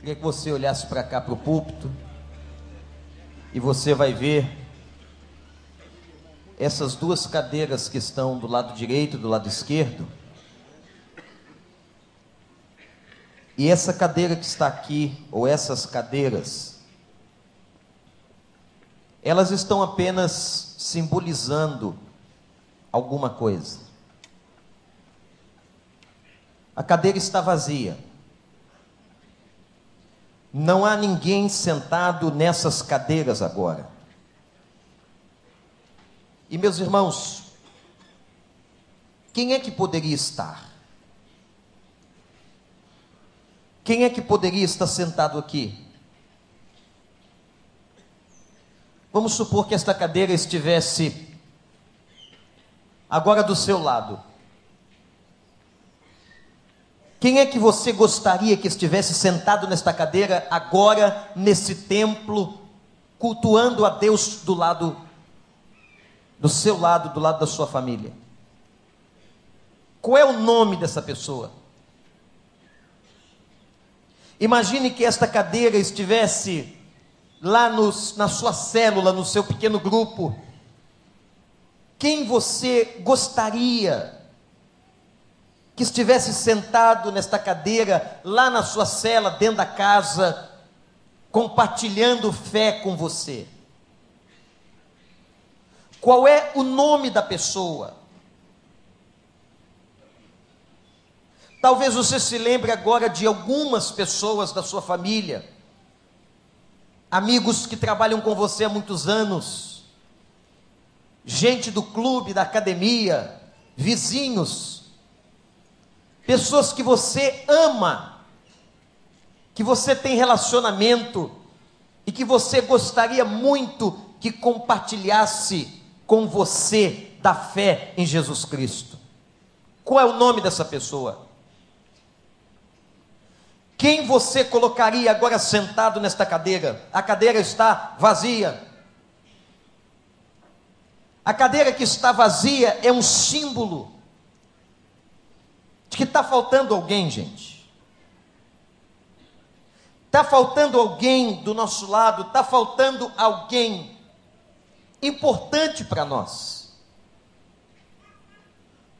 Queria que você olhasse para cá para o púlpito e você vai ver essas duas cadeiras que estão do lado direito e do lado esquerdo. E essa cadeira que está aqui, ou essas cadeiras, elas estão apenas simbolizando alguma coisa. A cadeira está vazia. Não há ninguém sentado nessas cadeiras agora. E meus irmãos, quem é que poderia estar? Quem é que poderia estar sentado aqui? Vamos supor que esta cadeira estivesse agora do seu lado. Quem é que você gostaria que estivesse sentado nesta cadeira agora, nesse templo, cultuando a Deus do lado, do seu lado, do lado da sua família? Qual é o nome dessa pessoa? Imagine que esta cadeira estivesse lá nos, na sua célula, no seu pequeno grupo. Quem você gostaria que estivesse sentado nesta cadeira, lá na sua cela, dentro da casa, compartilhando fé com você? Qual é o nome da pessoa? Talvez você se lembre agora de algumas pessoas da sua família, amigos que trabalham com você há muitos anos, gente do clube, da academia, vizinhos, pessoas que você ama, que você tem relacionamento e que você gostaria muito que compartilhasse com você da fé em Jesus Cristo. Qual é o nome dessa pessoa? Quem você colocaria agora sentado nesta cadeira? A cadeira está vazia. A cadeira que está vazia é um símbolo de que está faltando alguém, gente. Está faltando alguém do nosso lado, está faltando alguém importante para nós.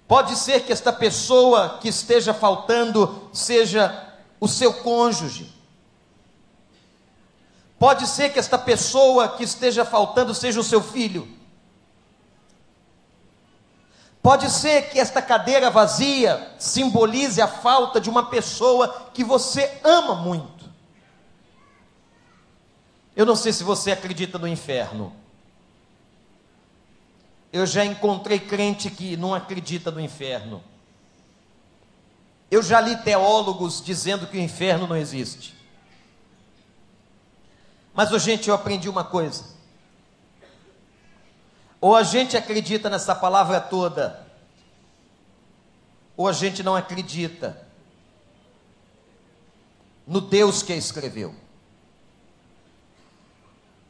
Pode ser que esta pessoa que esteja faltando seja o seu cônjuge. Pode ser que esta pessoa que esteja faltando seja o seu filho. Pode ser que esta cadeira vazia simbolize a falta de uma pessoa que você ama muito. Eu não sei se você acredita no inferno. Eu já encontrei crente que não acredita no inferno. Eu já li teólogos dizendo que o inferno não existe. Mas, oh, gente, eu aprendi uma coisa. Ou a gente acredita nessa palavra toda, ou a gente não acredita no Deus que a escreveu.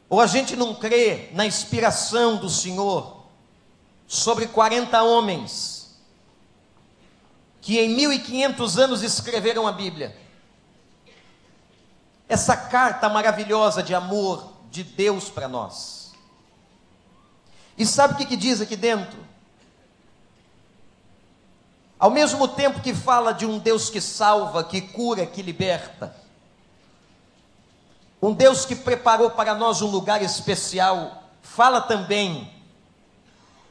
Ou a gente não crê na inspiração do Senhor sobre 40 homens que em 1500 anos escreveram a Bíblia. Essa carta maravilhosa de amor de Deus para nós. E sabe o que, que diz aqui dentro? Ao mesmo tempo que fala de um Deus que salva, que cura, que liberta, um Deus que preparou para nós um lugar especial, fala também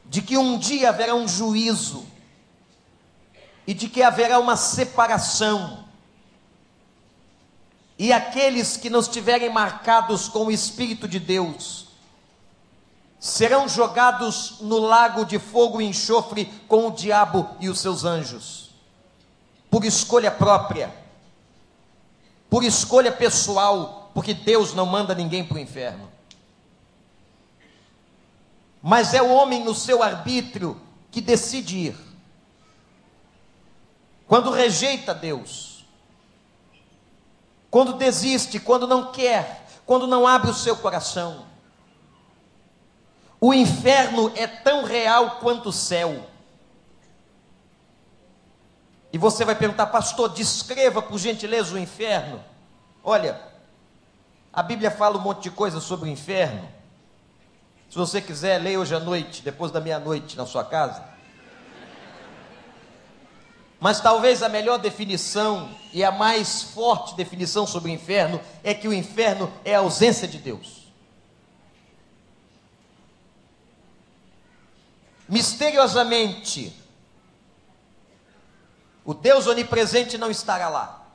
de que um dia haverá um juízo e de que haverá uma separação. E aqueles que não estiverem marcados com o Espírito de Deus, serão jogados no lago de fogo e enxofre com o diabo e os seus anjos, por escolha própria, por escolha pessoal, porque Deus não manda ninguém para o inferno. Mas é o homem no seu arbítrio que decide ir. Quando rejeita Deus, quando desiste, quando não quer, quando não abre o seu coração, o inferno é tão real quanto o céu. E você vai perguntar, pastor, descreva por gentileza o inferno. Olha, a Bíblia fala um monte de coisa sobre o inferno. Se você quiser, leia hoje à noite, depois da meia-noite, na sua casa. Mas talvez a melhor definição e a mais forte definição sobre o inferno é que o inferno é a ausência de Deus. Misteriosamente, o Deus onipresente não estará lá.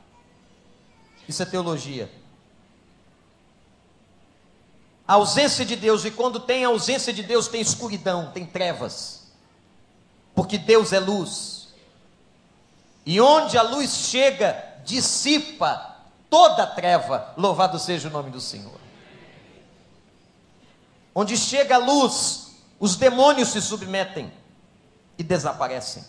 Isso é teologia. A ausência de Deus, e quando tem ausência de Deus, tem escuridão, tem trevas. Porque Deus é luz. E onde a luz chega, dissipa toda a treva. Louvado seja o nome do Senhor. Onde chega a luz, os demônios se submetem e desaparecem.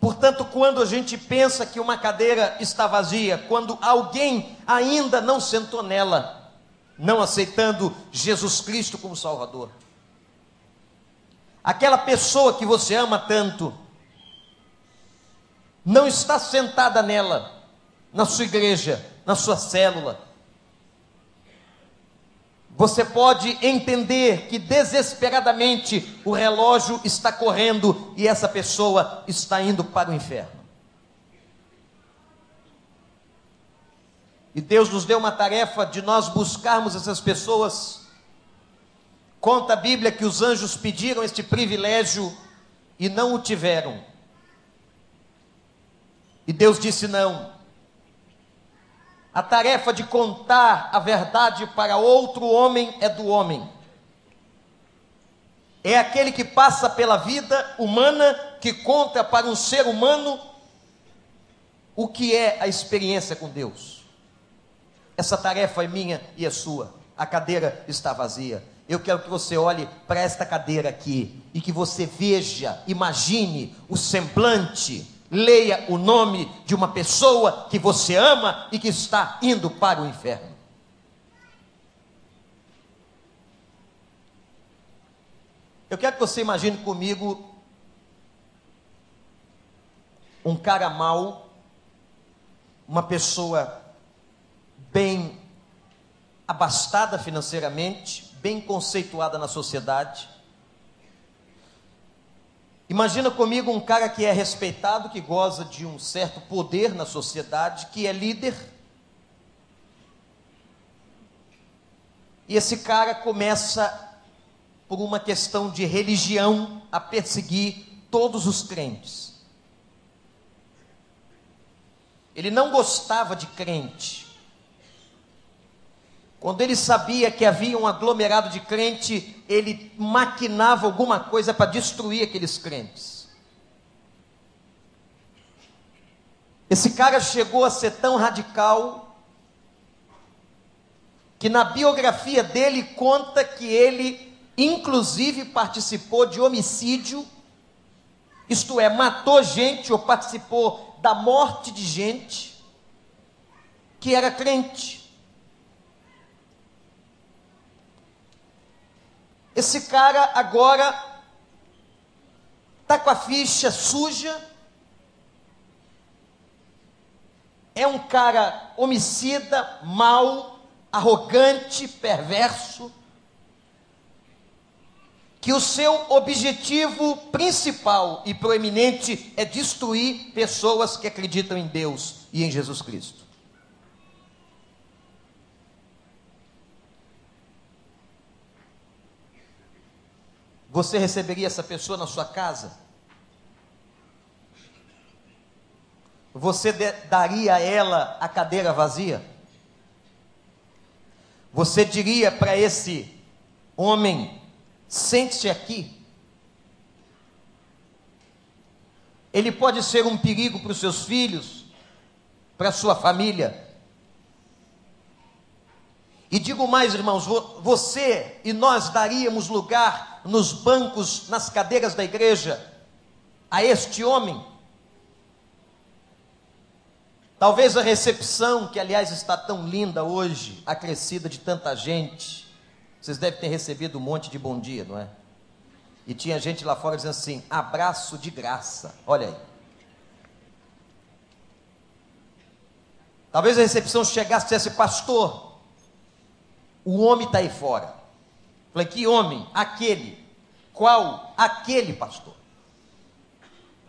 Portanto, quando a gente pensa que uma cadeira está vazia, quando alguém ainda não sentou nela, não aceitando Jesus Cristo como Salvador, aquela pessoa que você ama tanto, não está sentada nela, na sua igreja, na sua célula. Você pode entender que desesperadamente o relógio está correndo e essa pessoa está indo para o inferno. E Deus nos deu uma tarefa de nós buscarmos essas pessoas. Conta a Bíblia que os anjos pediram este privilégio e não o tiveram. E Deus disse: não. A tarefa de contar a verdade para outro homem é do homem. É aquele que passa pela vida humana, que conta para um ser humano o que é a experiência com Deus. Essa tarefa é minha e é sua. A cadeira está vazia. Eu quero que você olhe para esta cadeira aqui e que você veja, imagine o semblante leia o nome de uma pessoa que você ama e que está indo para o inferno. Eu quero que você imagine comigo um cara mau, uma pessoa bem abastada financeiramente, bem conceituada na sociedade, Imagina comigo um cara que é respeitado, que goza de um certo poder na sociedade, que é líder. E esse cara começa, por uma questão de religião, a perseguir todos os crentes. Ele não gostava de crente. Quando ele sabia que havia um aglomerado de crente, ele maquinava alguma coisa para destruir aqueles crentes. Esse cara chegou a ser tão radical que na biografia dele conta que ele, inclusive, participou de homicídio, isto é, matou gente ou participou da morte de gente que era crente. Esse cara agora está com a ficha suja, é um cara homicida, mau, arrogante, perverso, que o seu objetivo principal e proeminente é destruir pessoas que acreditam em Deus e em Jesus Cristo. Você receberia essa pessoa na sua casa? Você daria a ela a cadeira vazia? Você diria para esse homem: sente-se aqui. Ele pode ser um perigo para os seus filhos, para a sua família. E digo mais, irmãos, você e nós daríamos lugar nos bancos, nas cadeiras da igreja, a este homem. Talvez a recepção, que aliás está tão linda hoje, acrescida de tanta gente. Vocês devem ter recebido um monte de bom dia, não é? E tinha gente lá fora dizendo assim: abraço de graça. Olha aí. Talvez a recepção chegasse e dissesse, pastor, o homem está aí fora. Falei, que homem? Aquele. Qual? Aquele pastor.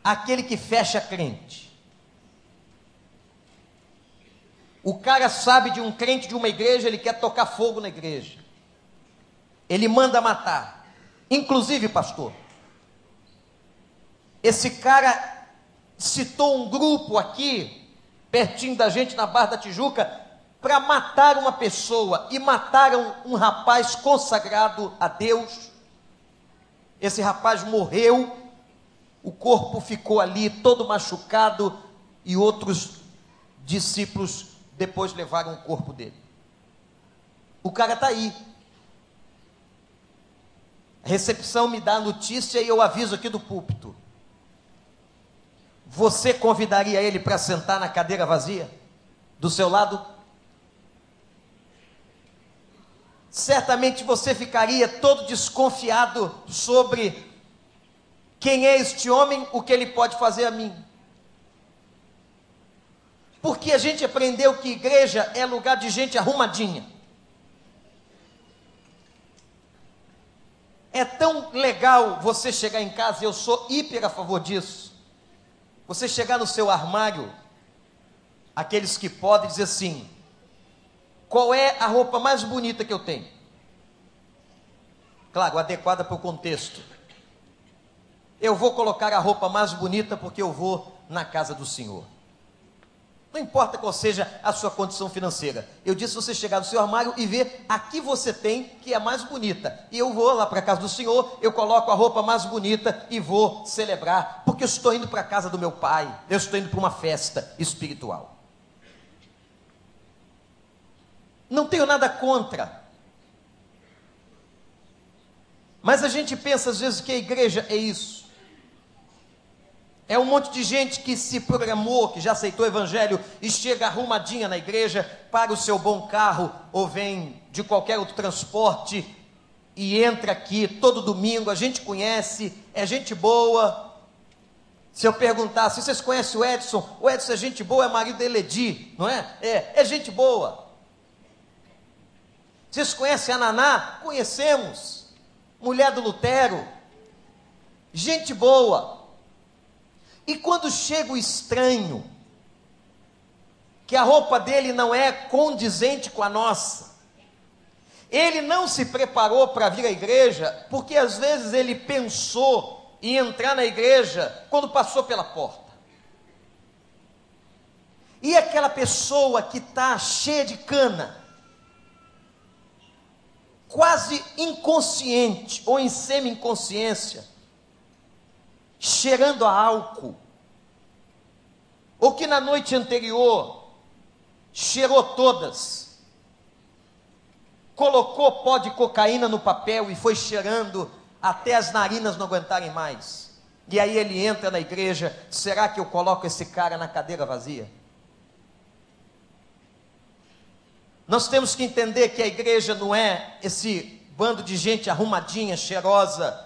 Aquele que fecha crente. O cara sabe de um crente de uma igreja, ele quer tocar fogo na igreja. Ele manda matar. Inclusive, pastor, esse cara citou um grupo aqui, pertinho da gente, na Barra da Tijuca, para matar uma pessoa e mataram um rapaz consagrado a Deus. Esse rapaz morreu, o corpo ficou ali todo machucado e outros discípulos depois levaram o corpo dele. O cara está aí. A recepção me dá a notícia e eu aviso aqui do púlpito. Você convidaria ele para sentar na cadeira vazia? Do seu lado? Certamente você ficaria todo desconfiado sobre quem é este homem, o que ele pode fazer a mim. Porque a gente aprendeu que igreja é lugar de gente arrumadinha. É tão legal você chegar em casa, eu sou hiper a favor disso você chegar no seu armário, aqueles que podem dizer assim: qual é a roupa mais bonita que eu tenho? Claro, adequada para o contexto. Eu vou colocar a roupa mais bonita porque eu vou na casa do Senhor. Não importa qual seja a sua condição financeira. Eu disse você chegar no seu armário e ver a que você tem que é mais bonita. E eu vou lá para a casa do Senhor, eu coloco a roupa mais bonita e vou celebrar, porque eu estou indo para a casa do meu pai. Eu estou indo para uma festa espiritual. Não tenho nada contra. Mas a gente pensa às vezes que a igreja é isso. É um monte de gente que se programou, que já aceitou o evangelho e chega arrumadinha na igreja, paga o seu bom carro ou vem de qualquer outro transporte e entra aqui todo domingo. A gente conhece, é gente boa. Se eu perguntar se vocês conhecem o Edson, o Edson é gente boa, é marido da Eledi, não é? É, é gente boa. Vocês conhecem a Naná? Conhecemos. Mulher do Lutero. Gente boa. E quando chega o estranho, que a roupa dele não é condizente com a nossa, ele não se preparou para vir à igreja, porque às vezes ele pensou em entrar na igreja quando passou pela porta. E aquela pessoa que está cheia de cana, quase inconsciente ou em semi-inconsciência, cheirando a álcool, ou que na noite anterior cheirou todas, colocou pó de cocaína no papel e foi cheirando até as narinas não aguentarem mais. E aí ele entra na igreja, será que eu coloco esse cara na cadeira vazia? Nós temos que entender que a igreja não é esse bando de gente arrumadinha, cheirosa,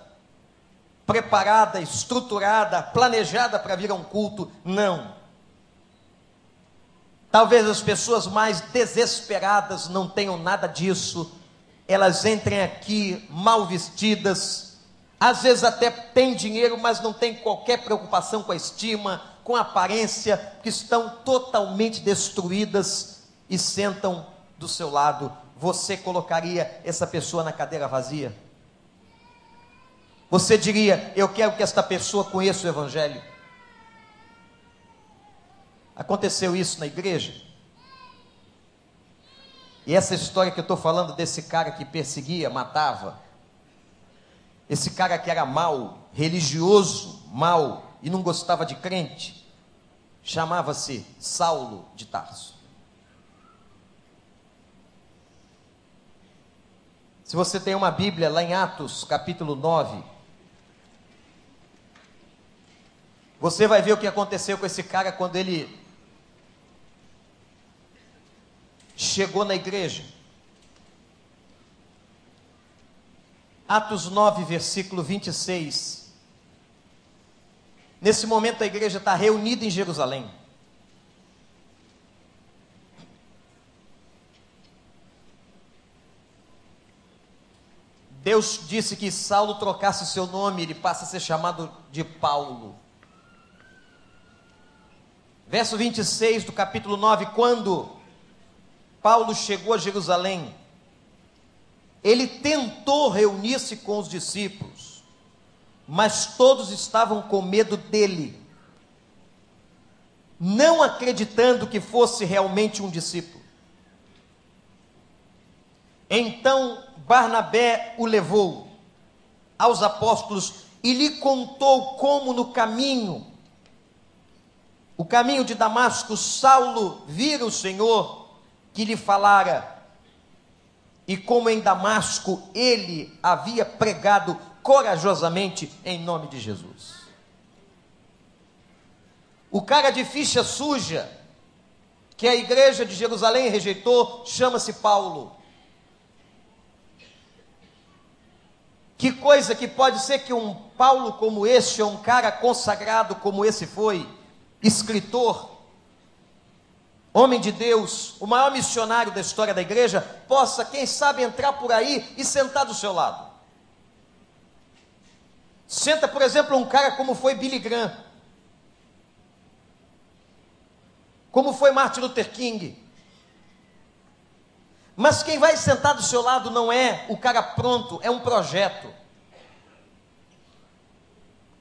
preparada, estruturada, planejada para vir a um culto. Não. Talvez as pessoas mais desesperadas não tenham nada disso. Elas entrem aqui mal vestidas, às vezes até têm dinheiro, mas não têm qualquer preocupação com a estima, com a aparência, que estão totalmente destruídas e sentam do seu lado. Você colocaria essa pessoa na cadeira vazia? Você diria: Eu quero que esta pessoa conheça o Evangelho. Aconteceu isso na igreja? E essa história que eu estou falando desse cara que perseguia, matava, esse cara que era mau, religioso, mau e não gostava de crente, chamava-se Saulo de Tarso. Se você tem uma Bíblia lá em Atos, capítulo 9, Você vai ver o que aconteceu com esse cara quando ele chegou na igreja. Atos 9, versículo 26. Nesse momento a igreja está reunida em Jerusalém. Deus disse que Saulo trocasse seu nome, ele passa a ser chamado de Paulo. Verso 26 do capítulo 9: quando Paulo chegou a Jerusalém, ele tentou reunir-se com os discípulos, mas todos estavam com medo dele, não acreditando que fosse realmente um discípulo. Então Barnabé o levou aos apóstolos e lhe contou como no caminho, o caminho de Damasco, Saulo vira o Senhor que lhe falara, e como em Damasco ele havia pregado corajosamente em nome de Jesus. O cara de ficha suja, que a igreja de Jerusalém rejeitou, chama-se Paulo. Que coisa que pode ser que um Paulo como esse, ou um cara consagrado como esse foi, escritor, homem de Deus, o maior missionário da história da igreja, possa, quem sabe, entrar por aí e sentar do seu lado. Senta, por exemplo, um cara como foi Billy Graham, como foi Martin Luther King, mas quem vai sentar do seu lado não é o cara pronto, é um projeto.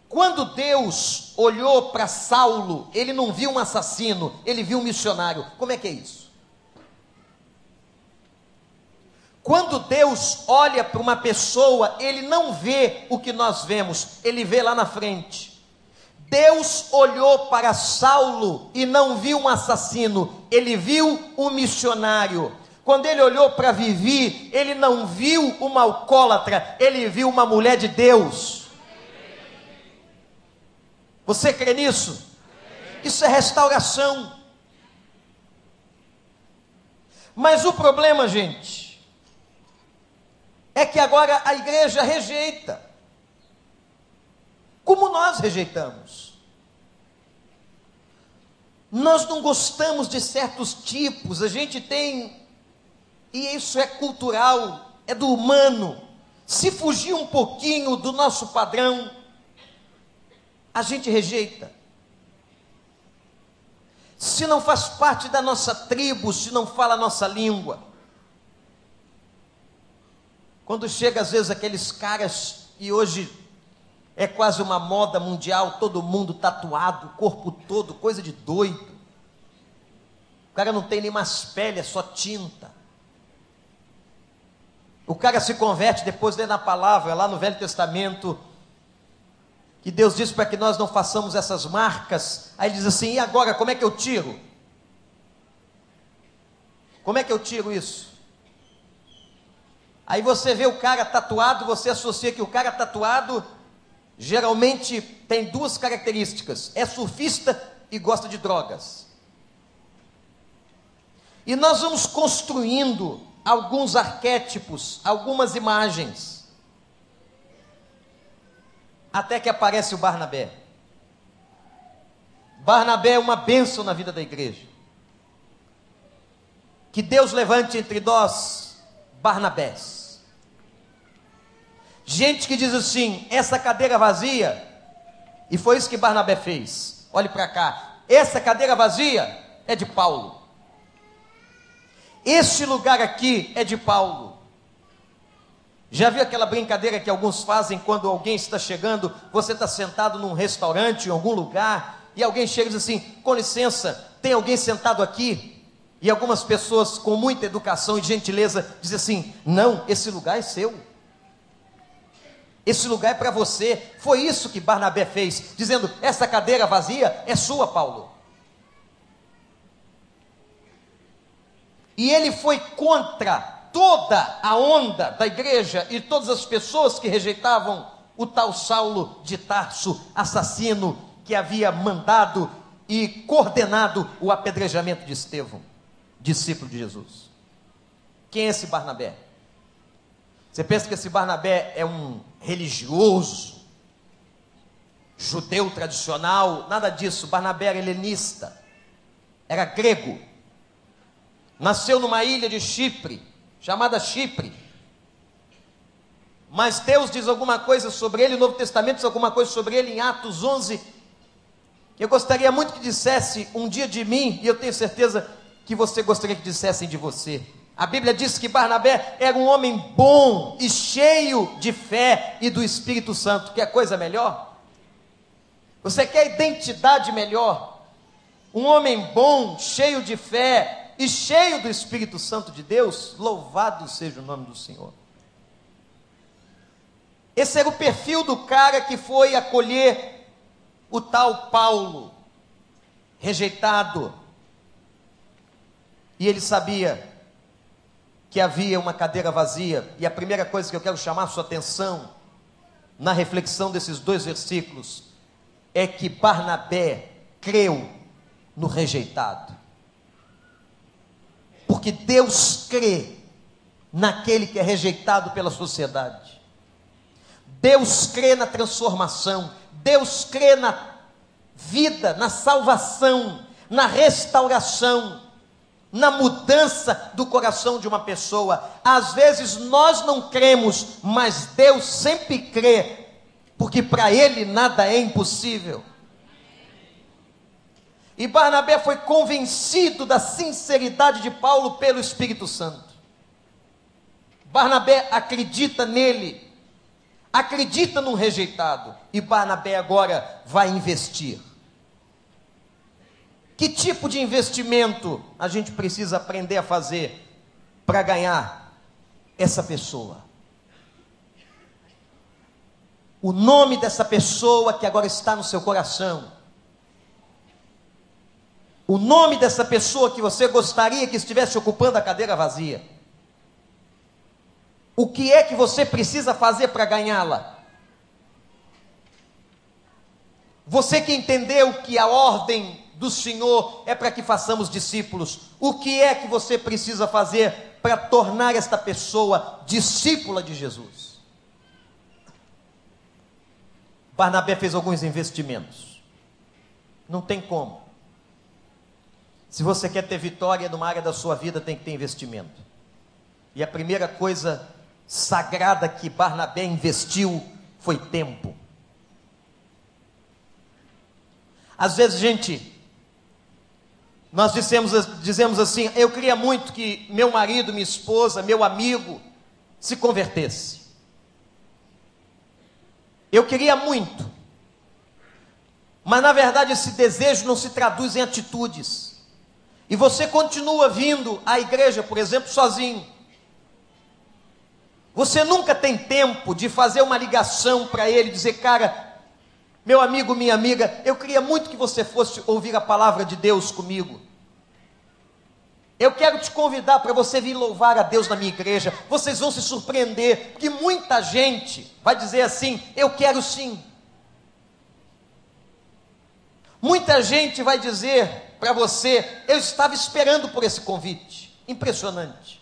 Quando Deus olhou para Saulo, ele não viu um assassino, ele viu um missionário. Como é que é isso? Quando Deus olha para uma pessoa, ele não vê o que nós vemos, ele vê lá na frente. Deus olhou para Saulo e não viu um assassino, ele viu um missionário. Quando ele olhou para Vivi, ele não viu uma alcoólatra, ele viu uma mulher de Deus. Você crê nisso? Isso é restauração. Mas o problema, gente, é que agora a igreja rejeita. Como nós rejeitamos? Nós não gostamos de certos tipos, a gente tem e isso é cultural, é do humano. Se fugir um pouquinho do nosso padrão, a gente rejeita. Se não faz parte da nossa tribo, se não fala a nossa língua. Quando chega às vezes aqueles caras e hoje é quase uma moda mundial, todo mundo tatuado, corpo todo, coisa de doido. O cara não tem nem mais pele, é só tinta. O cara se converte depois lê na palavra, lá no Velho Testamento, que Deus diz para que nós não façamos essas marcas. Aí ele diz assim: e agora, como é que eu tiro? Como é que eu tiro isso? Aí você vê o cara tatuado, você associa que o cara tatuado geralmente tem duas características: é surfista e gosta de drogas. E nós vamos construindo alguns arquétipos, algumas imagens. Até que aparece o Barnabé. Barnabé é uma bênção na vida da igreja. Que Deus levante entre nós Barnabés. Gente que diz assim: essa cadeira vazia, e foi isso que Barnabé fez. Olhe para cá, essa cadeira vazia é de Paulo. Este lugar aqui é de Paulo. Já viu aquela brincadeira que alguns fazem quando alguém está chegando, você está sentado num restaurante, em algum lugar, e alguém chega e diz assim: com licença, tem alguém sentado aqui? E algumas pessoas com muita educação e gentileza dizem assim: não, esse lugar é seu. Esse lugar é para você. Foi isso que Barnabé fez, dizendo: essa cadeira vazia é sua, Paulo. E ele foi contra toda a onda da igreja e todas as pessoas que rejeitavam o tal Saulo de Tarso, assassino que havia mandado e coordenado o apedrejamento de Estevão, discípulo de Jesus. Quem é esse Barnabé? Você pensa que esse Barnabé é um religioso, judeu tradicional? Nada disso. Barnabé era helenista, era grego Nasceu numa ilha de Chipre, chamada Chipre. mas Deus diz alguma coisa sobre ele, o Novo Testamento diz alguma coisa sobre ele em Atos 11. Eu gostaria muito que dissesse um dia de mim, e eu tenho certeza que você gostaria que dissessem de você. A Bíblia diz que Barnabé era um homem bom e cheio de fé e do Espírito Santo. Quer coisa melhor? Você quer identidade melhor? Um homem bom, cheio de fé e cheio do Espírito Santo de Deus? Louvado seja o nome do Senhor. Esse era o perfil do cara que foi acolher o tal Paulo, rejeitado. E ele sabia que havia uma cadeira vazia. E a primeira coisa que eu quero chamar sua atenção na reflexão desses dois versículos é que Barnabé creu no rejeitado. Porque Deus crê naquele que é rejeitado pela sociedade. Deus crê na transformação, Deus crê na vida, na salvação, na restauração, na mudança do coração de uma pessoa. Às vezes nós não cremos, mas Deus sempre crê, porque para Ele nada é impossível. E Barnabé foi convencido da sinceridade de Paulo pelo Espírito Santo. Barnabé acredita nele acredita num rejeitado e Barnabé agora vai investir. Que tipo de investimento a gente precisa aprender a fazer para ganhar essa pessoa? O nome dessa pessoa que agora está no seu coração. O nome dessa pessoa que você gostaria que estivesse ocupando a cadeira vazia. O que é que você precisa fazer para ganhá-la? Você que entendeu que a ordem do Senhor é para que façamos discípulos, o que é que você precisa fazer para tornar esta pessoa discípula de Jesus? Barnabé fez alguns investimentos. Não tem como. Se você quer ter vitória numa área da sua vida, tem que ter investimento. E a primeira coisa sagrada que Barnabé investiu foi tempo. Às vezes, gente, nós dizemos, dizemos assim: eu queria muito que meu marido, minha esposa, meu amigo se convertesse. Eu queria muito. Mas na verdade esse desejo não se traduz em atitudes. E você continua vindo à igreja, por exemplo, sozinho. Você nunca tem tempo de fazer uma ligação para ele, dizer, cara, meu amigo, minha amiga, eu queria muito que você fosse ouvir a palavra de Deus comigo. Eu quero te convidar para você vir louvar a Deus na minha igreja. Vocês vão se surpreender, que muita gente vai dizer assim: Eu quero sim. Muita gente vai dizer para você: Eu estava esperando por esse convite. Impressionante.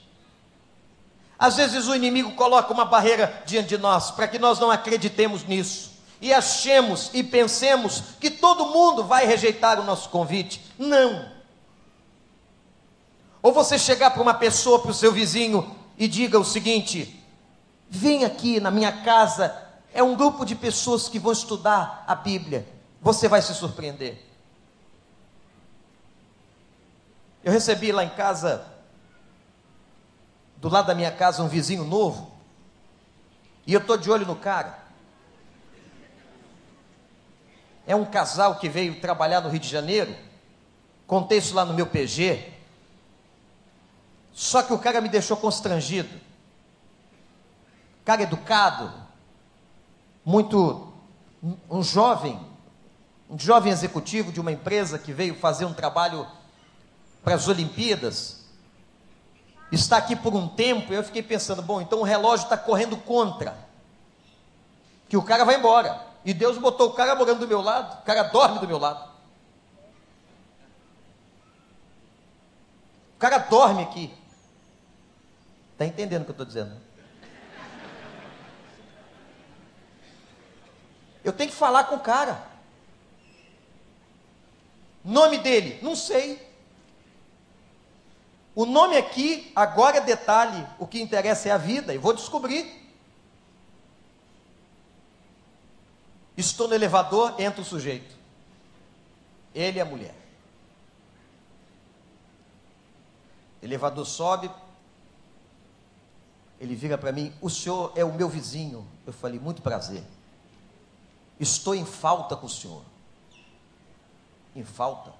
Às vezes o inimigo coloca uma barreira diante de nós para que nós não acreditemos nisso e achemos e pensemos que todo mundo vai rejeitar o nosso convite. Não. Ou você chegar para uma pessoa, para o seu vizinho e diga o seguinte: vem aqui na minha casa, é um grupo de pessoas que vão estudar a Bíblia. Você vai se surpreender. Eu recebi lá em casa do lado da minha casa um vizinho novo, e eu estou de olho no cara. É um casal que veio trabalhar no Rio de Janeiro, contei isso lá no meu PG, só que o cara me deixou constrangido. Cara educado, muito. um jovem, um jovem executivo de uma empresa que veio fazer um trabalho para as Olimpíadas está aqui por um tempo, eu fiquei pensando, bom, então o relógio está correndo contra. Que o cara vai embora. E Deus botou o cara morando do meu lado, o cara dorme do meu lado. O cara dorme aqui. Está entendendo o que eu estou dizendo? Eu tenho que falar com o cara. Nome dele? Não sei. O nome aqui, agora é detalhe, o que interessa é a vida, e vou descobrir. Estou no elevador, entra o sujeito. Ele e a mulher. Elevador sobe. Ele vira para mim: O senhor é o meu vizinho. Eu falei: Muito prazer. Estou em falta com o senhor. Em falta.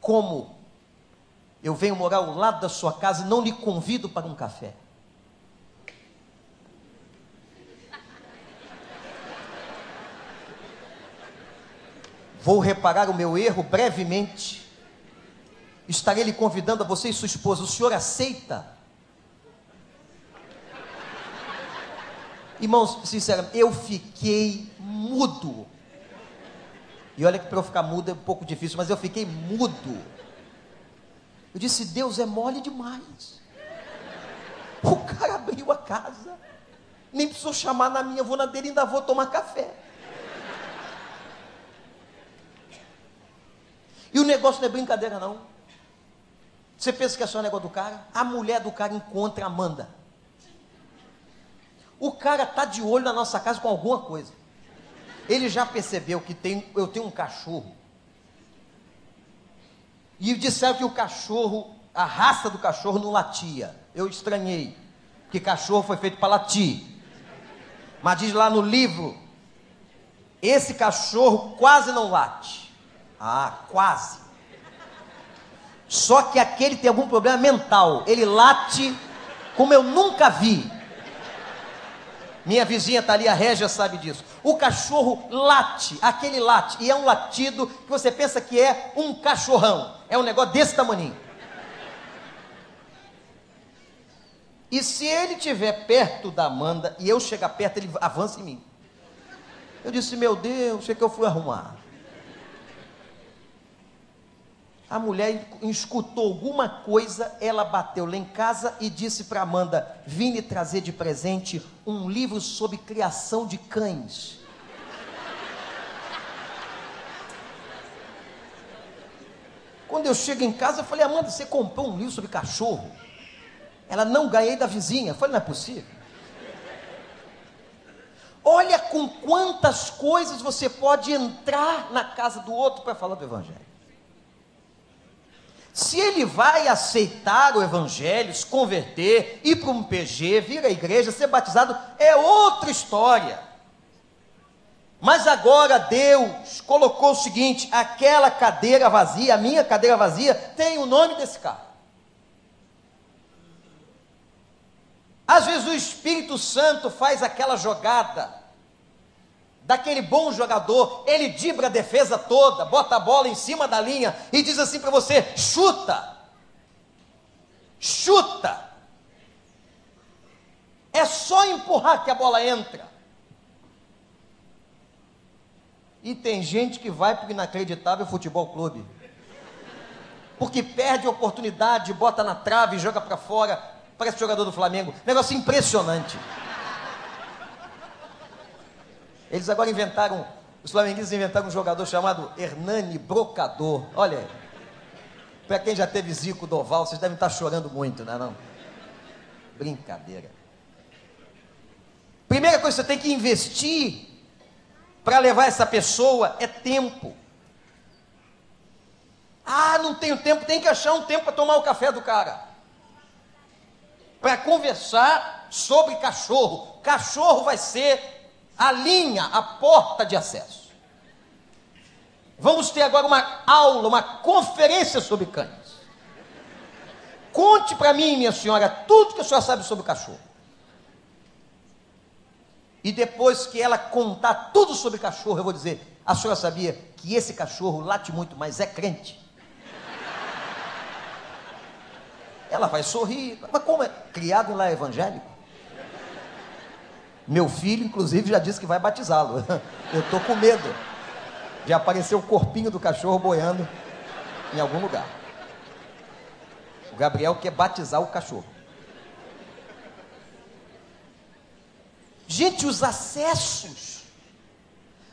Como eu venho morar ao lado da sua casa e não lhe convido para um café. Vou reparar o meu erro brevemente. Estarei lhe convidando a você e sua esposa. O senhor aceita? Irmãos, sinceramente, eu fiquei mudo. E olha que para eu ficar mudo é um pouco difícil, mas eu fiquei mudo. Eu disse: Deus é mole demais. O cara abriu a casa, nem precisou chamar na minha, vou na dele ainda vou tomar café. E o negócio não é brincadeira, não. Você pensa que é só um negócio do cara? A mulher do cara encontra a Amanda. O cara está de olho na nossa casa com alguma coisa. Ele já percebeu que tem, eu tenho um cachorro. E disseram que o cachorro, a raça do cachorro não latia. Eu estranhei. Que cachorro foi feito para latir. Mas diz lá no livro: esse cachorro quase não late. Ah, quase. Só que aquele tem algum problema mental. Ele late como eu nunca vi. Minha vizinha está ali, a Régia sabe disso. O cachorro late, aquele late, e é um latido que você pensa que é um cachorrão. É um negócio desse tamanho. E se ele estiver perto da Amanda e eu chegar perto, ele avança em mim. Eu disse, meu Deus, o que, é que eu fui arrumar? A mulher escutou alguma coisa, ela bateu lá em casa e disse para Amanda: Vim trazer de presente um livro sobre criação de cães. Quando eu chego em casa, eu falei: Amanda, você comprou um livro sobre cachorro? Ela não ganhei da vizinha. Eu falei: Não é possível. Olha com quantas coisas você pode entrar na casa do outro para falar do Evangelho. Se ele vai aceitar o evangelho, se converter, ir para um PG, vir à igreja, ser batizado, é outra história. Mas agora Deus colocou o seguinte: aquela cadeira vazia, a minha cadeira vazia, tem o nome desse cara. Às vezes o Espírito Santo faz aquela jogada daquele bom jogador, ele dibra a defesa toda, bota a bola em cima da linha e diz assim para você: chuta, chuta. É só empurrar que a bola entra. E tem gente que vai para o inacreditável futebol clube. Porque perde a oportunidade, bota na trave, joga para fora, parece jogador do Flamengo. Negócio impressionante. Eles agora inventaram, os flamenguistas inventaram um jogador chamado Hernani Brocador. Olha aí. Para quem já teve Zico Doval, vocês devem estar chorando muito, não é não? Brincadeira. Primeira coisa que você tem que investir para levar essa pessoa é tempo. Ah, não tenho tempo, tem que achar um tempo para tomar o café do cara. Para conversar sobre cachorro. Cachorro vai ser a linha, a porta de acesso. Vamos ter agora uma aula, uma conferência sobre cães. Conte para mim, minha senhora, tudo que a senhora sabe sobre o cachorro. E depois que ela contar tudo sobre cachorro, eu vou dizer: a senhora sabia que esse cachorro late muito, mas é crente? Ela vai sorrir, mas como é? Criado lá evangélico? Meu filho, inclusive, já disse que vai batizá-lo. Eu estou com medo de aparecer o corpinho do cachorro boiando em algum lugar. O Gabriel quer batizar o cachorro. Gente, os acessos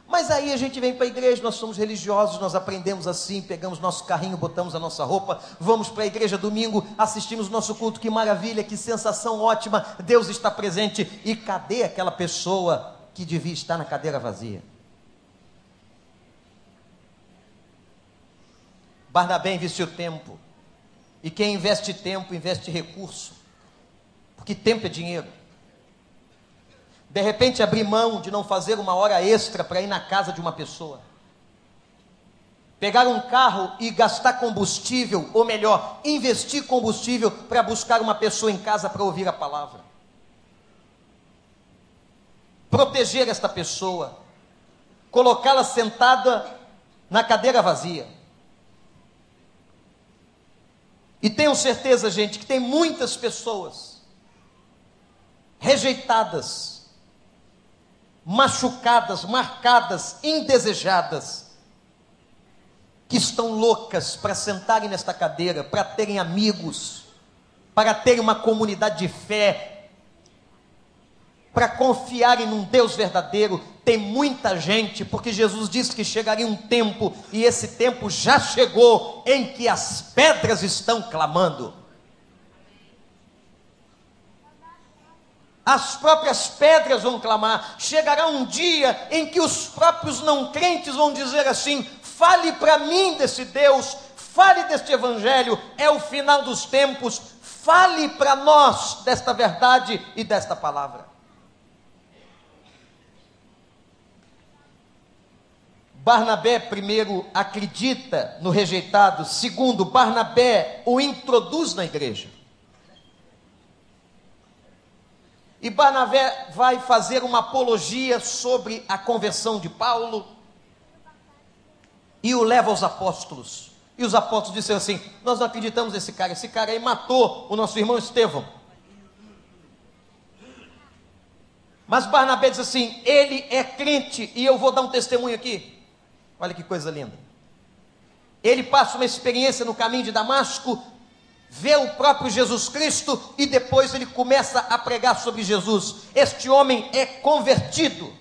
mas aí a gente vem para a igreja, nós somos religiosos, nós aprendemos assim, pegamos nosso carrinho, botamos a nossa roupa, vamos para a igreja domingo, assistimos nosso culto, que maravilha, que sensação ótima, Deus está presente. E cadê aquela pessoa que devia estar na cadeira vazia. Barnabé investiu tempo. E quem investe tempo, investe recurso. Porque tempo é dinheiro. De repente, abrir mão de não fazer uma hora extra para ir na casa de uma pessoa. Pegar um carro e gastar combustível, ou melhor, investir combustível para buscar uma pessoa em casa para ouvir a palavra. Proteger esta pessoa, colocá-la sentada na cadeira vazia. E tenho certeza, gente, que tem muitas pessoas rejeitadas, machucadas, marcadas, indesejadas, que estão loucas para sentarem nesta cadeira, para terem amigos, para terem uma comunidade de fé, para confiarem num Deus verdadeiro. Tem muita gente, porque Jesus disse que chegaria um tempo, e esse tempo já chegou, em que as pedras estão clamando. As próprias pedras vão clamar. Chegará um dia em que os próprios não crentes vão dizer assim: fale para mim desse Deus, fale deste Evangelho, é o final dos tempos, fale para nós desta verdade e desta palavra. Barnabé, primeiro, acredita no rejeitado, segundo, Barnabé o introduz na igreja. E Barnabé vai fazer uma apologia sobre a conversão de Paulo e o leva aos apóstolos. E os apóstolos disseram assim: Nós não acreditamos nesse cara, esse cara aí matou o nosso irmão Estevão. Mas Barnabé diz assim: Ele é crente, e eu vou dar um testemunho aqui. Olha que coisa linda. Ele passa uma experiência no caminho de Damasco, vê o próprio Jesus Cristo e depois ele começa a pregar sobre Jesus. Este homem é convertido.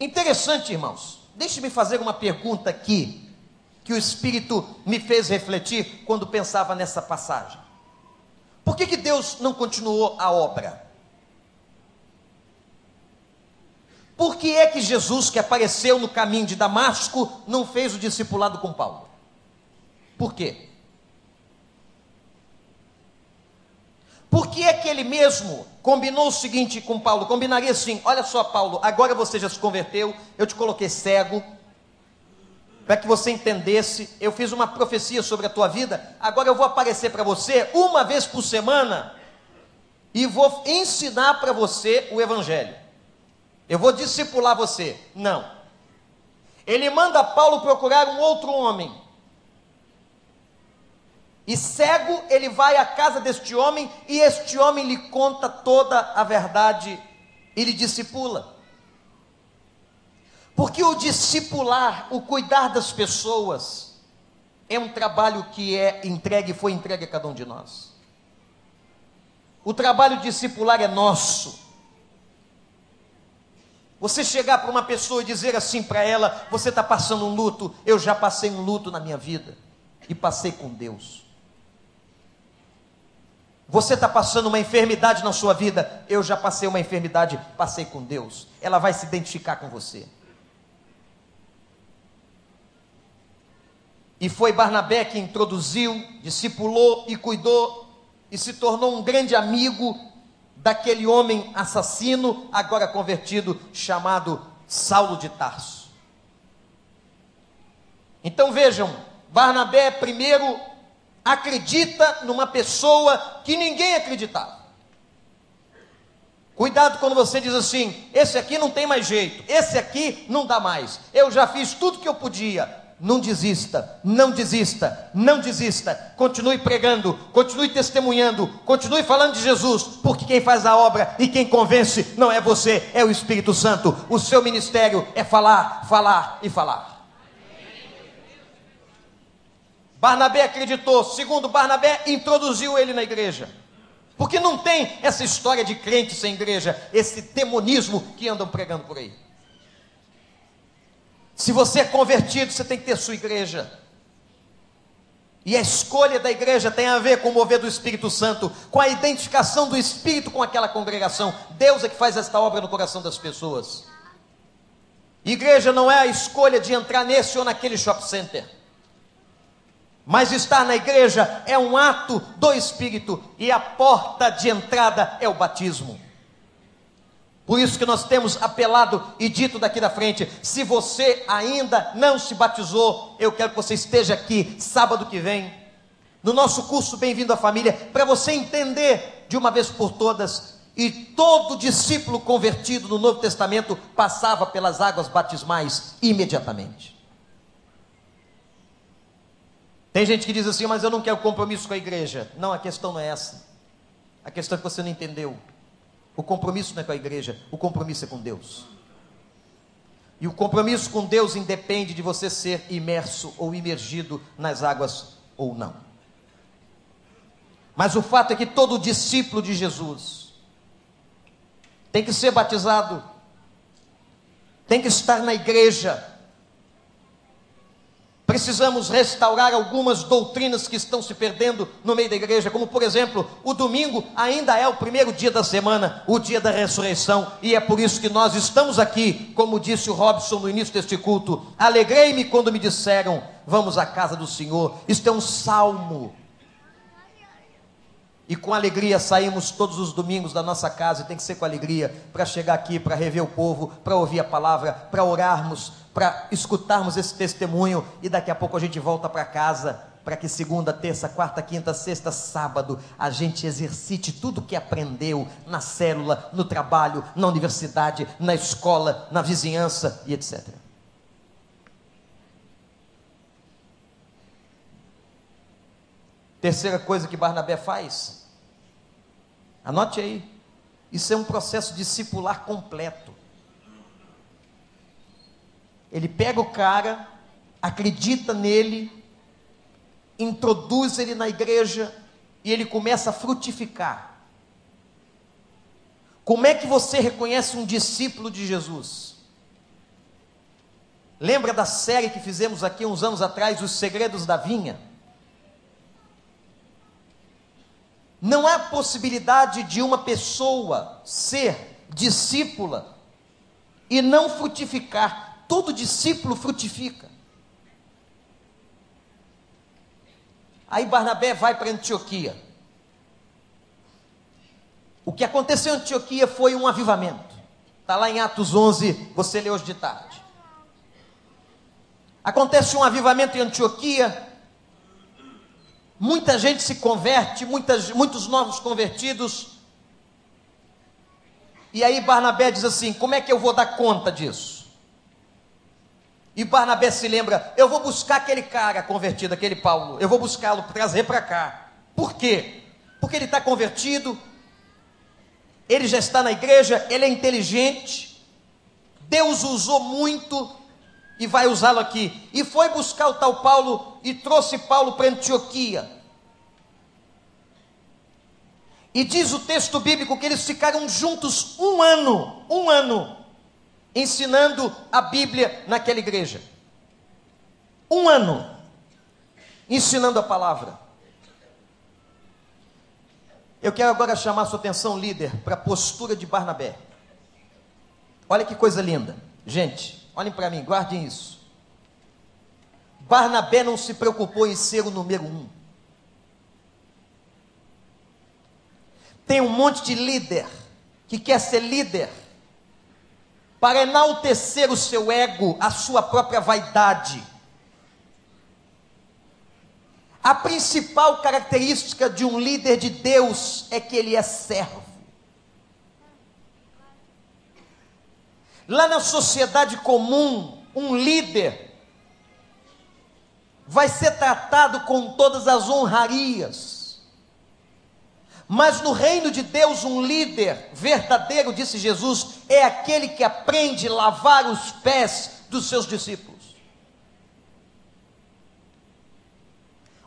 Interessante, irmãos. Deixe-me fazer uma pergunta aqui, que o Espírito me fez refletir quando pensava nessa passagem. Por que, que Deus não continuou a obra? Por que é que Jesus, que apareceu no caminho de Damasco, não fez o discipulado com Paulo? Por quê? Por que é que ele mesmo combinou o seguinte com Paulo? Combinaria assim: olha só, Paulo, agora você já se converteu, eu te coloquei cego, para que você entendesse, eu fiz uma profecia sobre a tua vida, agora eu vou aparecer para você uma vez por semana e vou ensinar para você o Evangelho. Eu vou discipular você. Não. Ele manda Paulo procurar um outro homem e cego, ele vai à casa deste homem e este homem lhe conta toda a verdade e lhe discipula. Porque o discipular, o cuidar das pessoas, é um trabalho que é entregue, foi entregue a cada um de nós. O trabalho discipular é nosso. Você chegar para uma pessoa e dizer assim para ela: Você está passando um luto, eu já passei um luto na minha vida e passei com Deus. Você está passando uma enfermidade na sua vida, eu já passei uma enfermidade, passei com Deus. Ela vai se identificar com você. E foi Barnabé que introduziu, discipulou e cuidou e se tornou um grande amigo daquele homem assassino, agora convertido, chamado Saulo de Tarso. Então vejam, Barnabé primeiro acredita numa pessoa que ninguém acreditava. Cuidado quando você diz assim: esse aqui não tem mais jeito, esse aqui não dá mais. Eu já fiz tudo que eu podia. Não desista, não desista, não desista. Continue pregando, continue testemunhando, continue falando de Jesus, porque quem faz a obra e quem convence não é você, é o Espírito Santo. O seu ministério é falar, falar e falar. Barnabé acreditou, segundo Barnabé, introduziu ele na igreja. Porque não tem essa história de crente sem igreja, esse demonismo que andam pregando por aí. Se você é convertido, você tem que ter sua igreja. E a escolha da igreja tem a ver com o mover do Espírito Santo, com a identificação do Espírito com aquela congregação. Deus é que faz esta obra no coração das pessoas. Igreja não é a escolha de entrar nesse ou naquele shopping center. Mas estar na igreja é um ato do Espírito e a porta de entrada é o batismo. Por isso que nós temos apelado e dito daqui da frente: se você ainda não se batizou, eu quero que você esteja aqui sábado que vem, no nosso curso Bem-vindo à Família, para você entender de uma vez por todas. E todo discípulo convertido no Novo Testamento passava pelas águas batismais imediatamente. Tem gente que diz assim, mas eu não quero compromisso com a igreja. Não, a questão não é essa. A questão é que você não entendeu. O compromisso não é com a igreja, o compromisso é com Deus. E o compromisso com Deus independe de você ser imerso ou imergido nas águas ou não. Mas o fato é que todo discípulo de Jesus tem que ser batizado, tem que estar na igreja, Precisamos restaurar algumas doutrinas que estão se perdendo no meio da igreja, como por exemplo, o domingo ainda é o primeiro dia da semana, o dia da ressurreição, e é por isso que nós estamos aqui, como disse o Robson no início deste culto. Alegrei-me quando me disseram: Vamos à casa do Senhor. Isto é um salmo e com alegria saímos todos os domingos da nossa casa, e tem que ser com alegria, para chegar aqui, para rever o povo, para ouvir a palavra, para orarmos, para escutarmos esse testemunho, e daqui a pouco a gente volta para casa, para que segunda, terça, quarta, quinta, sexta, sábado, a gente exercite tudo que aprendeu na célula, no trabalho, na universidade, na escola, na vizinhança e etc. Terceira coisa que Barnabé faz, anote aí, isso é um processo discipular completo. Ele pega o cara, acredita nele, introduz ele na igreja e ele começa a frutificar. Como é que você reconhece um discípulo de Jesus? Lembra da série que fizemos aqui uns anos atrás, Os Segredos da Vinha? Não há possibilidade de uma pessoa ser discípula e não frutificar. Todo discípulo frutifica. Aí Barnabé vai para Antioquia. O que aconteceu em Antioquia foi um avivamento. Está lá em Atos 11, você lê hoje de tarde. Acontece um avivamento em Antioquia, Muita gente se converte, muitas, muitos novos convertidos. E aí Barnabé diz assim: como é que eu vou dar conta disso? E Barnabé se lembra: eu vou buscar aquele cara convertido, aquele Paulo, eu vou buscá-lo, trazer para cá. Por quê? Porque ele está convertido, ele já está na igreja, ele é inteligente, Deus usou muito e vai usá-lo aqui. E foi buscar o tal Paulo e trouxe Paulo para Antioquia. E diz o texto bíblico que eles ficaram juntos um ano, um ano, ensinando a Bíblia naquela igreja. Um ano, ensinando a palavra. Eu quero agora chamar sua atenção, líder, para a postura de Barnabé. Olha que coisa linda. Gente, Olhem para mim, guardem isso. Barnabé não se preocupou em ser o número um. Tem um monte de líder que quer ser líder para enaltecer o seu ego, a sua própria vaidade. A principal característica de um líder de Deus é que ele é servo. Lá na sociedade comum, um líder vai ser tratado com todas as honrarias. Mas no reino de Deus, um líder verdadeiro, disse Jesus, é aquele que aprende a lavar os pés dos seus discípulos.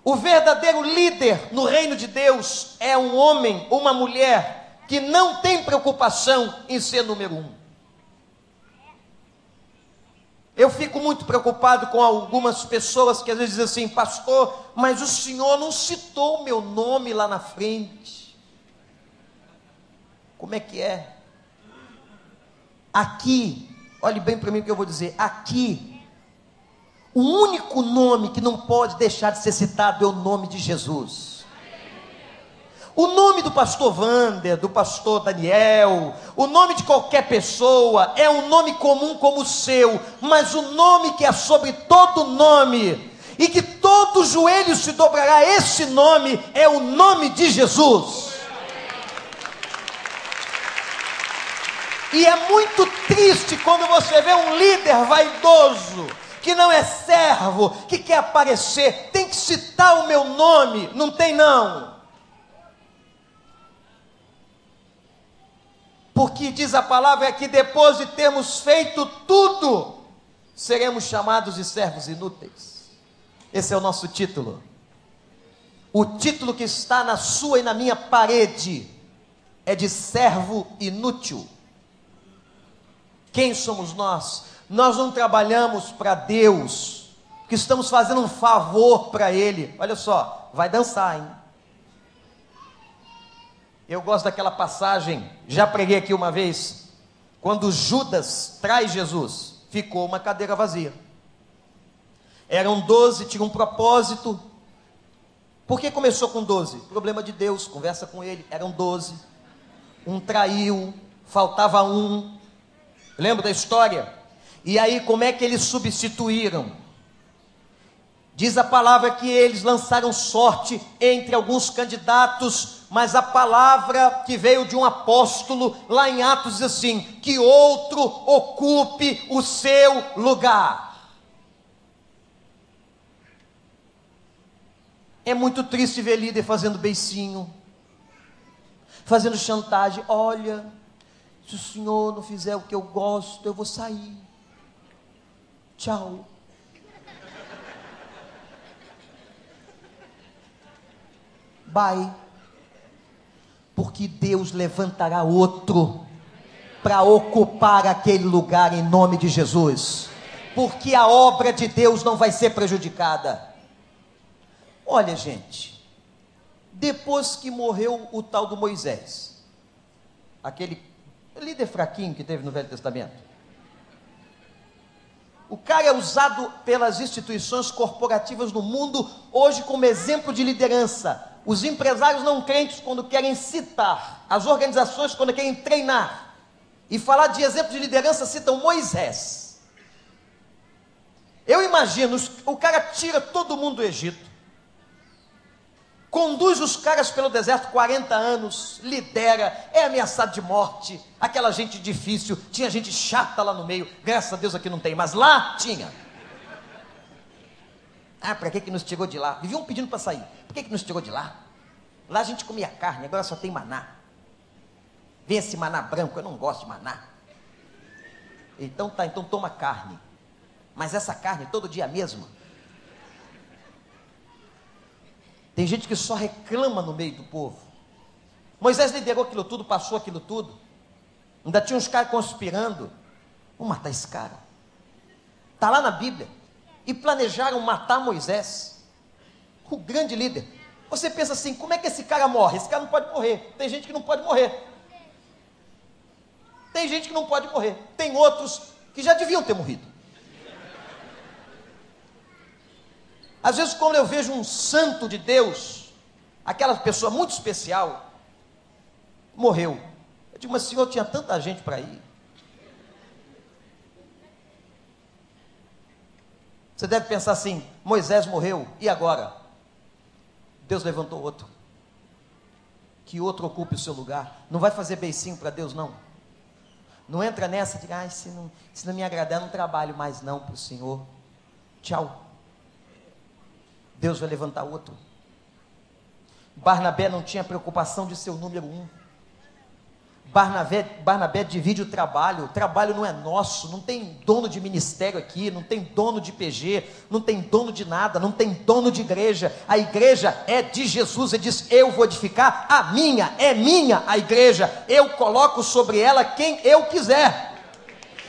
O verdadeiro líder no reino de Deus é um homem, uma mulher, que não tem preocupação em ser número um. Eu fico muito preocupado com algumas pessoas que às vezes dizem assim, pastor, mas o senhor não citou o meu nome lá na frente. Como é que é? Aqui, olhe bem para mim o que eu vou dizer. Aqui, o único nome que não pode deixar de ser citado é o nome de Jesus. O nome do pastor Wander, do pastor Daniel, o nome de qualquer pessoa é um nome comum como o seu, mas o nome que é sobre todo nome e que todo joelho se dobrará, esse nome é o nome de Jesus. E é muito triste quando você vê um líder vaidoso, que não é servo, que quer aparecer, tem que citar o meu nome, não tem não. porque diz a palavra é que depois de termos feito tudo, seremos chamados de servos inúteis. Esse é o nosso título. O título que está na sua e na minha parede é de servo inútil. Quem somos nós? Nós não trabalhamos para Deus, que estamos fazendo um favor para Ele. Olha só, vai dançar, hein? Eu gosto daquela passagem, já preguei aqui uma vez, quando Judas traz Jesus, ficou uma cadeira vazia. Eram doze, tinha um propósito. Por que começou com doze? Problema de Deus, conversa com ele. Eram doze. Um traiu, faltava um. Lembra da história? E aí, como é que eles substituíram? Diz a palavra que eles lançaram sorte entre alguns candidatos mas a palavra que veio de um apóstolo lá em Atos diz assim: que outro ocupe o seu lugar. É muito triste ver líder fazendo beicinho, fazendo chantagem. Olha, se o senhor não fizer o que eu gosto, eu vou sair. Tchau. Bye porque Deus levantará outro para ocupar aquele lugar em nome de Jesus, porque a obra de Deus não vai ser prejudicada. Olha, gente, depois que morreu o tal do Moisés, aquele líder fraquinho que teve no Velho Testamento, o cara é usado pelas instituições corporativas do mundo hoje como exemplo de liderança. Os empresários não crentes, quando querem citar, as organizações, quando querem treinar e falar de exemplo de liderança, citam Moisés. Eu imagino, o cara tira todo mundo do Egito, conduz os caras pelo deserto 40 anos, lidera, é ameaçado de morte, aquela gente difícil, tinha gente chata lá no meio, graças a Deus aqui não tem, mas lá tinha. Ah, para que, que nos tirou de lá? Viviam pedindo para sair. Por que, que nos tirou de lá? Lá a gente comia carne, agora só tem maná. Vem esse maná branco, eu não gosto de maná. Então tá, então toma carne. Mas essa carne todo dia mesmo. Tem gente que só reclama no meio do povo. Moisés liderou aquilo tudo, passou aquilo tudo. Ainda tinha uns caras conspirando. Vamos matar esse cara. Está lá na Bíblia. E planejaram matar Moisés o grande líder. Você pensa assim: como é que esse cara morre? Esse cara não pode morrer. Tem gente que não pode morrer. Tem gente que não pode morrer. Tem outros que já deviam ter morrido. Às vezes, quando eu vejo um santo de Deus, aquela pessoa muito especial, morreu. Eu digo, mas senhor, tinha tanta gente para ir. Você deve pensar assim: Moisés morreu, e agora? Deus levantou outro. Que outro ocupe o seu lugar. Não vai fazer beicinho para Deus, não. Não entra nessa de, ah, se não, se não me agradar, não trabalho mais não para o Senhor. Tchau. Deus vai levantar outro. Barnabé não tinha preocupação de ser o número um. Barnabé, Barnabé divide o trabalho, o trabalho não é nosso, não tem dono de ministério aqui, não tem dono de PG, não tem dono de nada, não tem dono de igreja, a igreja é de Jesus, ele diz: Eu vou edificar a minha, é minha a igreja, eu coloco sobre ela quem eu quiser.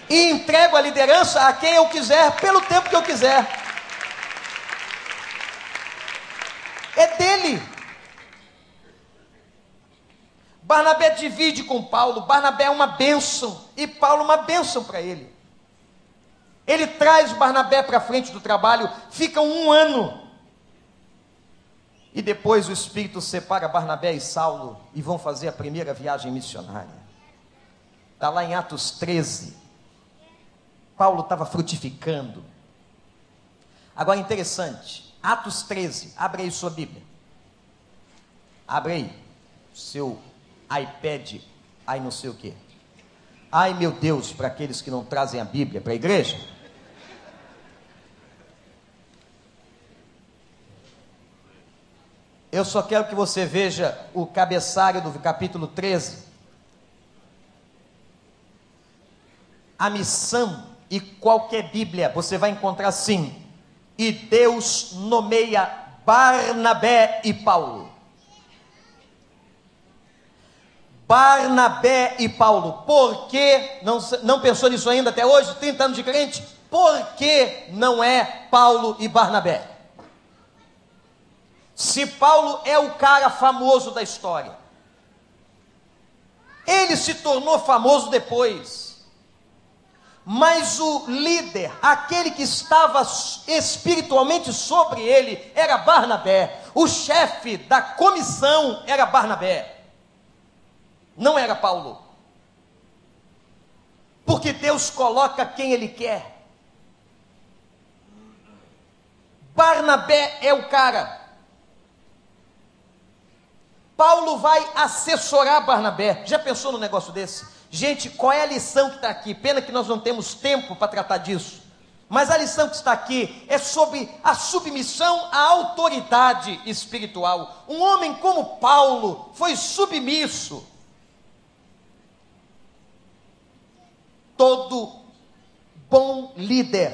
e entrego a liderança a quem eu quiser, pelo tempo que eu quiser. É dele. Barnabé divide com Paulo, Barnabé é uma bênção, e Paulo uma bênção para ele. Ele traz Barnabé para frente do trabalho, ficam um ano. E depois o Espírito separa Barnabé e Saulo e vão fazer a primeira viagem missionária. Está lá em Atos 13. Paulo estava frutificando. Agora interessante, Atos 13, abre aí sua Bíblia. Abre aí, seu iPad, aí não sei o que. Ai meu Deus, para aqueles que não trazem a Bíblia para a igreja. Eu só quero que você veja o cabeçalho do capítulo 13. A missão e qualquer Bíblia você vai encontrar assim. E Deus nomeia Barnabé e Paulo. Barnabé e Paulo. Por que não, não pensou nisso ainda até hoje? 30 anos de crente? Por que não é Paulo e Barnabé? Se Paulo é o cara famoso da história, ele se tornou famoso depois. Mas o líder, aquele que estava espiritualmente sobre ele, era Barnabé. O chefe da comissão era Barnabé. Não era Paulo. Porque Deus coloca quem ele quer. Barnabé é o cara. Paulo vai assessorar Barnabé. Já pensou no negócio desse? Gente, qual é a lição que está aqui? Pena que nós não temos tempo para tratar disso. Mas a lição que está aqui é sobre a submissão à autoridade espiritual. Um homem como Paulo foi submisso. Todo bom líder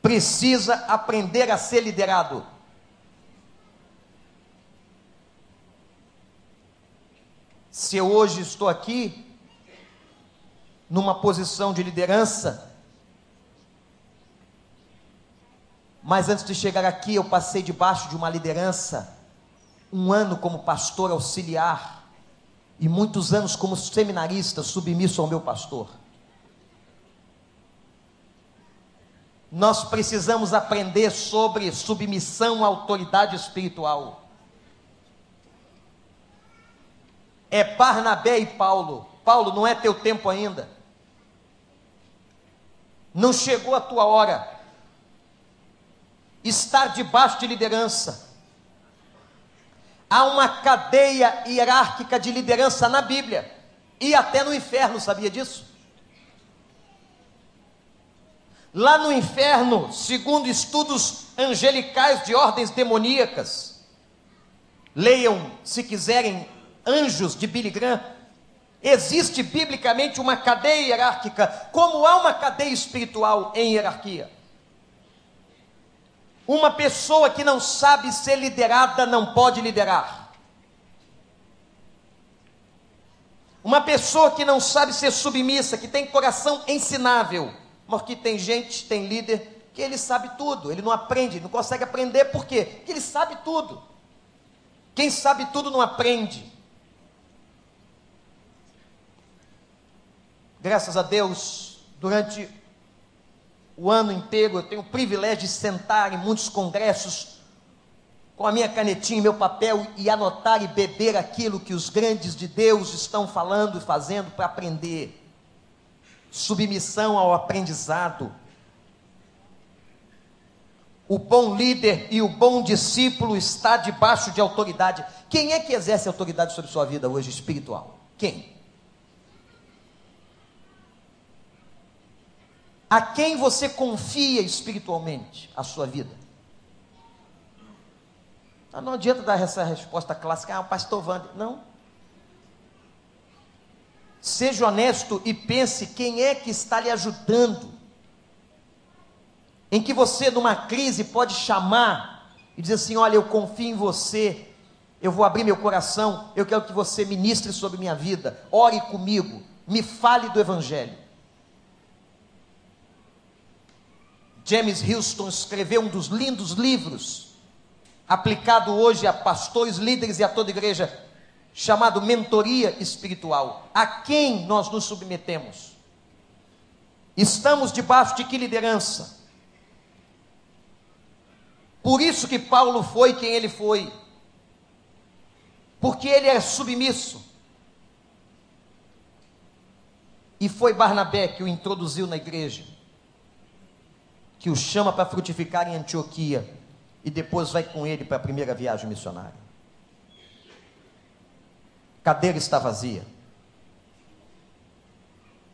precisa aprender a ser liderado. Se eu hoje estou aqui, numa posição de liderança, mas antes de chegar aqui eu passei debaixo de uma liderança, um ano como pastor auxiliar, e muitos anos como seminarista, submisso ao meu pastor. Nós precisamos aprender sobre submissão à autoridade espiritual. É Barnabé e Paulo. Paulo, não é teu tempo ainda. Não chegou a tua hora. Estar debaixo de liderança. Há uma cadeia hierárquica de liderança na Bíblia e até no inferno, sabia disso? Lá no inferno, segundo estudos angelicais de ordens demoníacas, leiam se quiserem anjos de Billy Graham, existe biblicamente uma cadeia hierárquica, como há uma cadeia espiritual em hierarquia. Uma pessoa que não sabe ser liderada não pode liderar. Uma pessoa que não sabe ser submissa, que tem coração ensinável, porque tem gente, tem líder, que ele sabe tudo, ele não aprende, não consegue aprender, por quê? Porque ele sabe tudo. Quem sabe tudo não aprende. Graças a Deus, durante o ano inteiro eu tenho o privilégio de sentar em muitos congressos com a minha canetinha e meu papel e anotar e beber aquilo que os grandes de Deus estão falando e fazendo para aprender. Submissão ao aprendizado. O bom líder e o bom discípulo está debaixo de autoridade. Quem é que exerce autoridade sobre sua vida hoje espiritual? Quem? A quem você confia espiritualmente a sua vida? Ah, não adianta dar essa resposta clássica, ah, pastor Wander. Não. Seja honesto e pense quem é que está lhe ajudando. Em que você, numa crise, pode chamar e dizer assim: Olha, eu confio em você, eu vou abrir meu coração, eu quero que você ministre sobre minha vida, ore comigo, me fale do Evangelho. James Houston escreveu um dos lindos livros, aplicado hoje a pastores, líderes e a toda igreja, chamado Mentoria Espiritual. A quem nós nos submetemos? Estamos debaixo de que liderança? Por isso que Paulo foi quem ele foi. Porque ele é submisso. E foi Barnabé que o introduziu na igreja que o chama para frutificar em Antioquia e depois vai com ele para a primeira viagem missionária. Cadeira está vazia.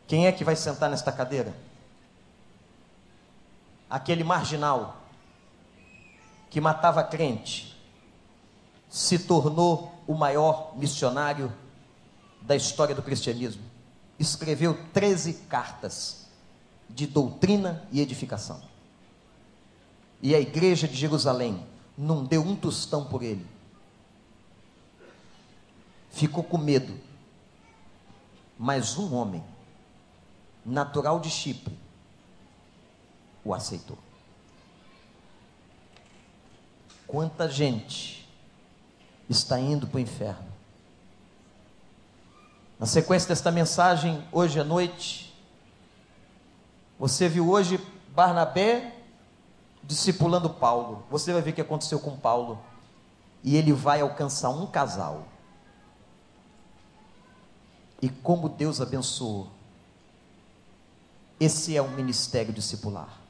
Quem é que vai sentar nesta cadeira? Aquele marginal que matava crente se tornou o maior missionário da história do cristianismo. Escreveu 13 cartas de doutrina e edificação. E a igreja de Jerusalém não deu um tostão por ele. Ficou com medo. Mas um homem, natural de Chipre, o aceitou. Quanta gente está indo para o inferno. Na sequência desta mensagem, hoje à noite, você viu hoje Barnabé discipulando Paulo. Você vai ver o que aconteceu com Paulo. E ele vai alcançar um casal. E como Deus abençoou. Esse é um ministério discipular.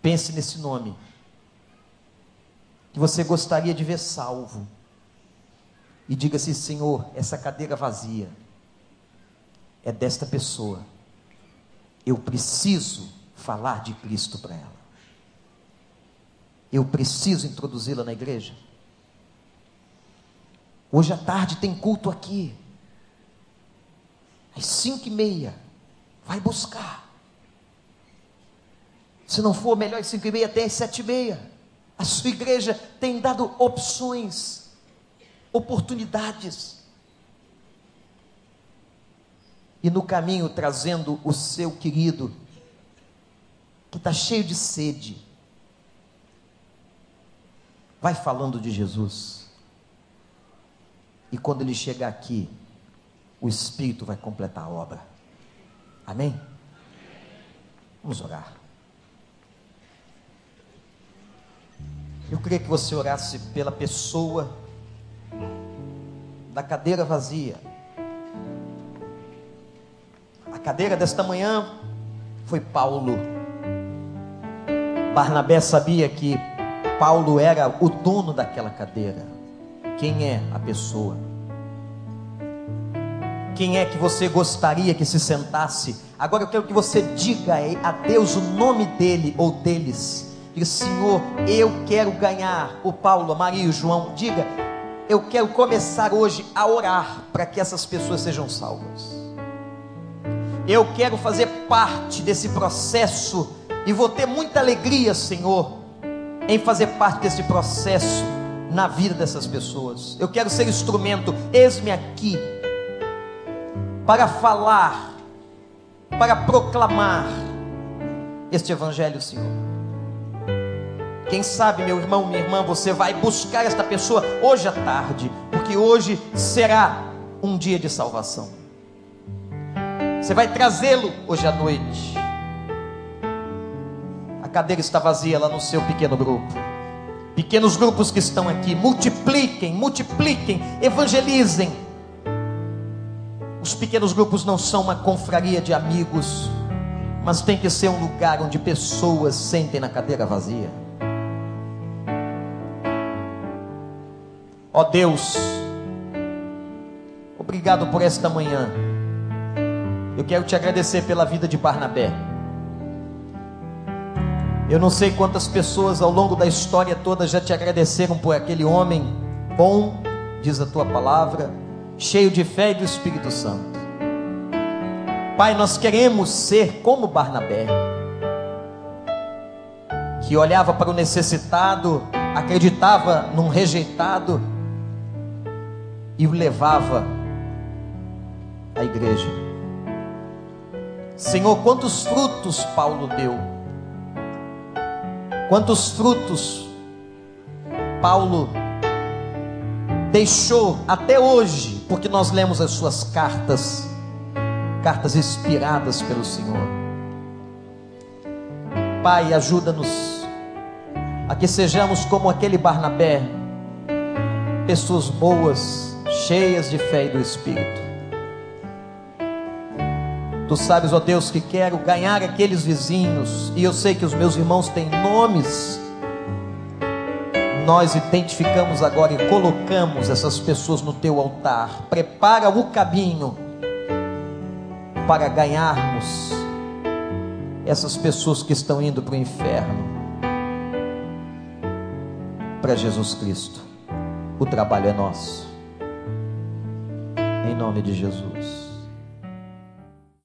Pense nesse nome. Que você gostaria de ver salvo. E diga assim: Senhor, essa cadeira vazia é desta pessoa eu preciso falar de Cristo para ela. Eu preciso introduzi-la na igreja. Hoje à tarde tem culto aqui. Às cinco e meia. Vai buscar. Se não for melhor às cinco e meia, até às sete e meia. A sua igreja tem dado opções, oportunidades e no caminho trazendo o seu querido, que está cheio de sede. Vai falando de Jesus. E quando ele chegar aqui, o Espírito vai completar a obra. Amém? Vamos orar. Eu queria que você orasse pela pessoa da cadeira vazia cadeira desta manhã foi Paulo. Barnabé sabia que Paulo era o dono daquela cadeira. Quem é a pessoa? Quem é que você gostaria que se sentasse? Agora eu quero que você diga a Deus o nome dele ou deles. Diga, Senhor, eu quero ganhar o Paulo, a Maria e o João. Diga, eu quero começar hoje a orar para que essas pessoas sejam salvas. Eu quero fazer parte desse processo e vou ter muita alegria, Senhor, em fazer parte desse processo na vida dessas pessoas. Eu quero ser instrumento, eis-me aqui, para falar, para proclamar este Evangelho, Senhor. Quem sabe, meu irmão, minha irmã, você vai buscar esta pessoa hoje à tarde, porque hoje será um dia de salvação. Você vai trazê-lo hoje à noite. A cadeira está vazia lá no seu pequeno grupo. Pequenos grupos que estão aqui, multipliquem, multipliquem, evangelizem. Os pequenos grupos não são uma confraria de amigos, mas tem que ser um lugar onde pessoas sentem na cadeira vazia. Ó oh Deus, obrigado por esta manhã. Eu quero te agradecer pela vida de Barnabé. Eu não sei quantas pessoas ao longo da história toda já te agradeceram por aquele homem bom, diz a tua palavra, cheio de fé e do Espírito Santo. Pai, nós queremos ser como Barnabé, que olhava para o necessitado, acreditava num rejeitado e o levava à igreja. Senhor, quantos frutos Paulo deu, quantos frutos Paulo deixou até hoje, porque nós lemos as suas cartas, cartas inspiradas pelo Senhor. Pai, ajuda-nos a que sejamos como aquele Barnabé, pessoas boas, cheias de fé e do Espírito. Tu sabes, ó Deus, que quero ganhar aqueles vizinhos, e eu sei que os meus irmãos têm nomes nós identificamos agora e colocamos essas pessoas no teu altar. Prepara o caminho para ganharmos essas pessoas que estão indo para o inferno para Jesus Cristo. O trabalho é nosso. Em nome de Jesus.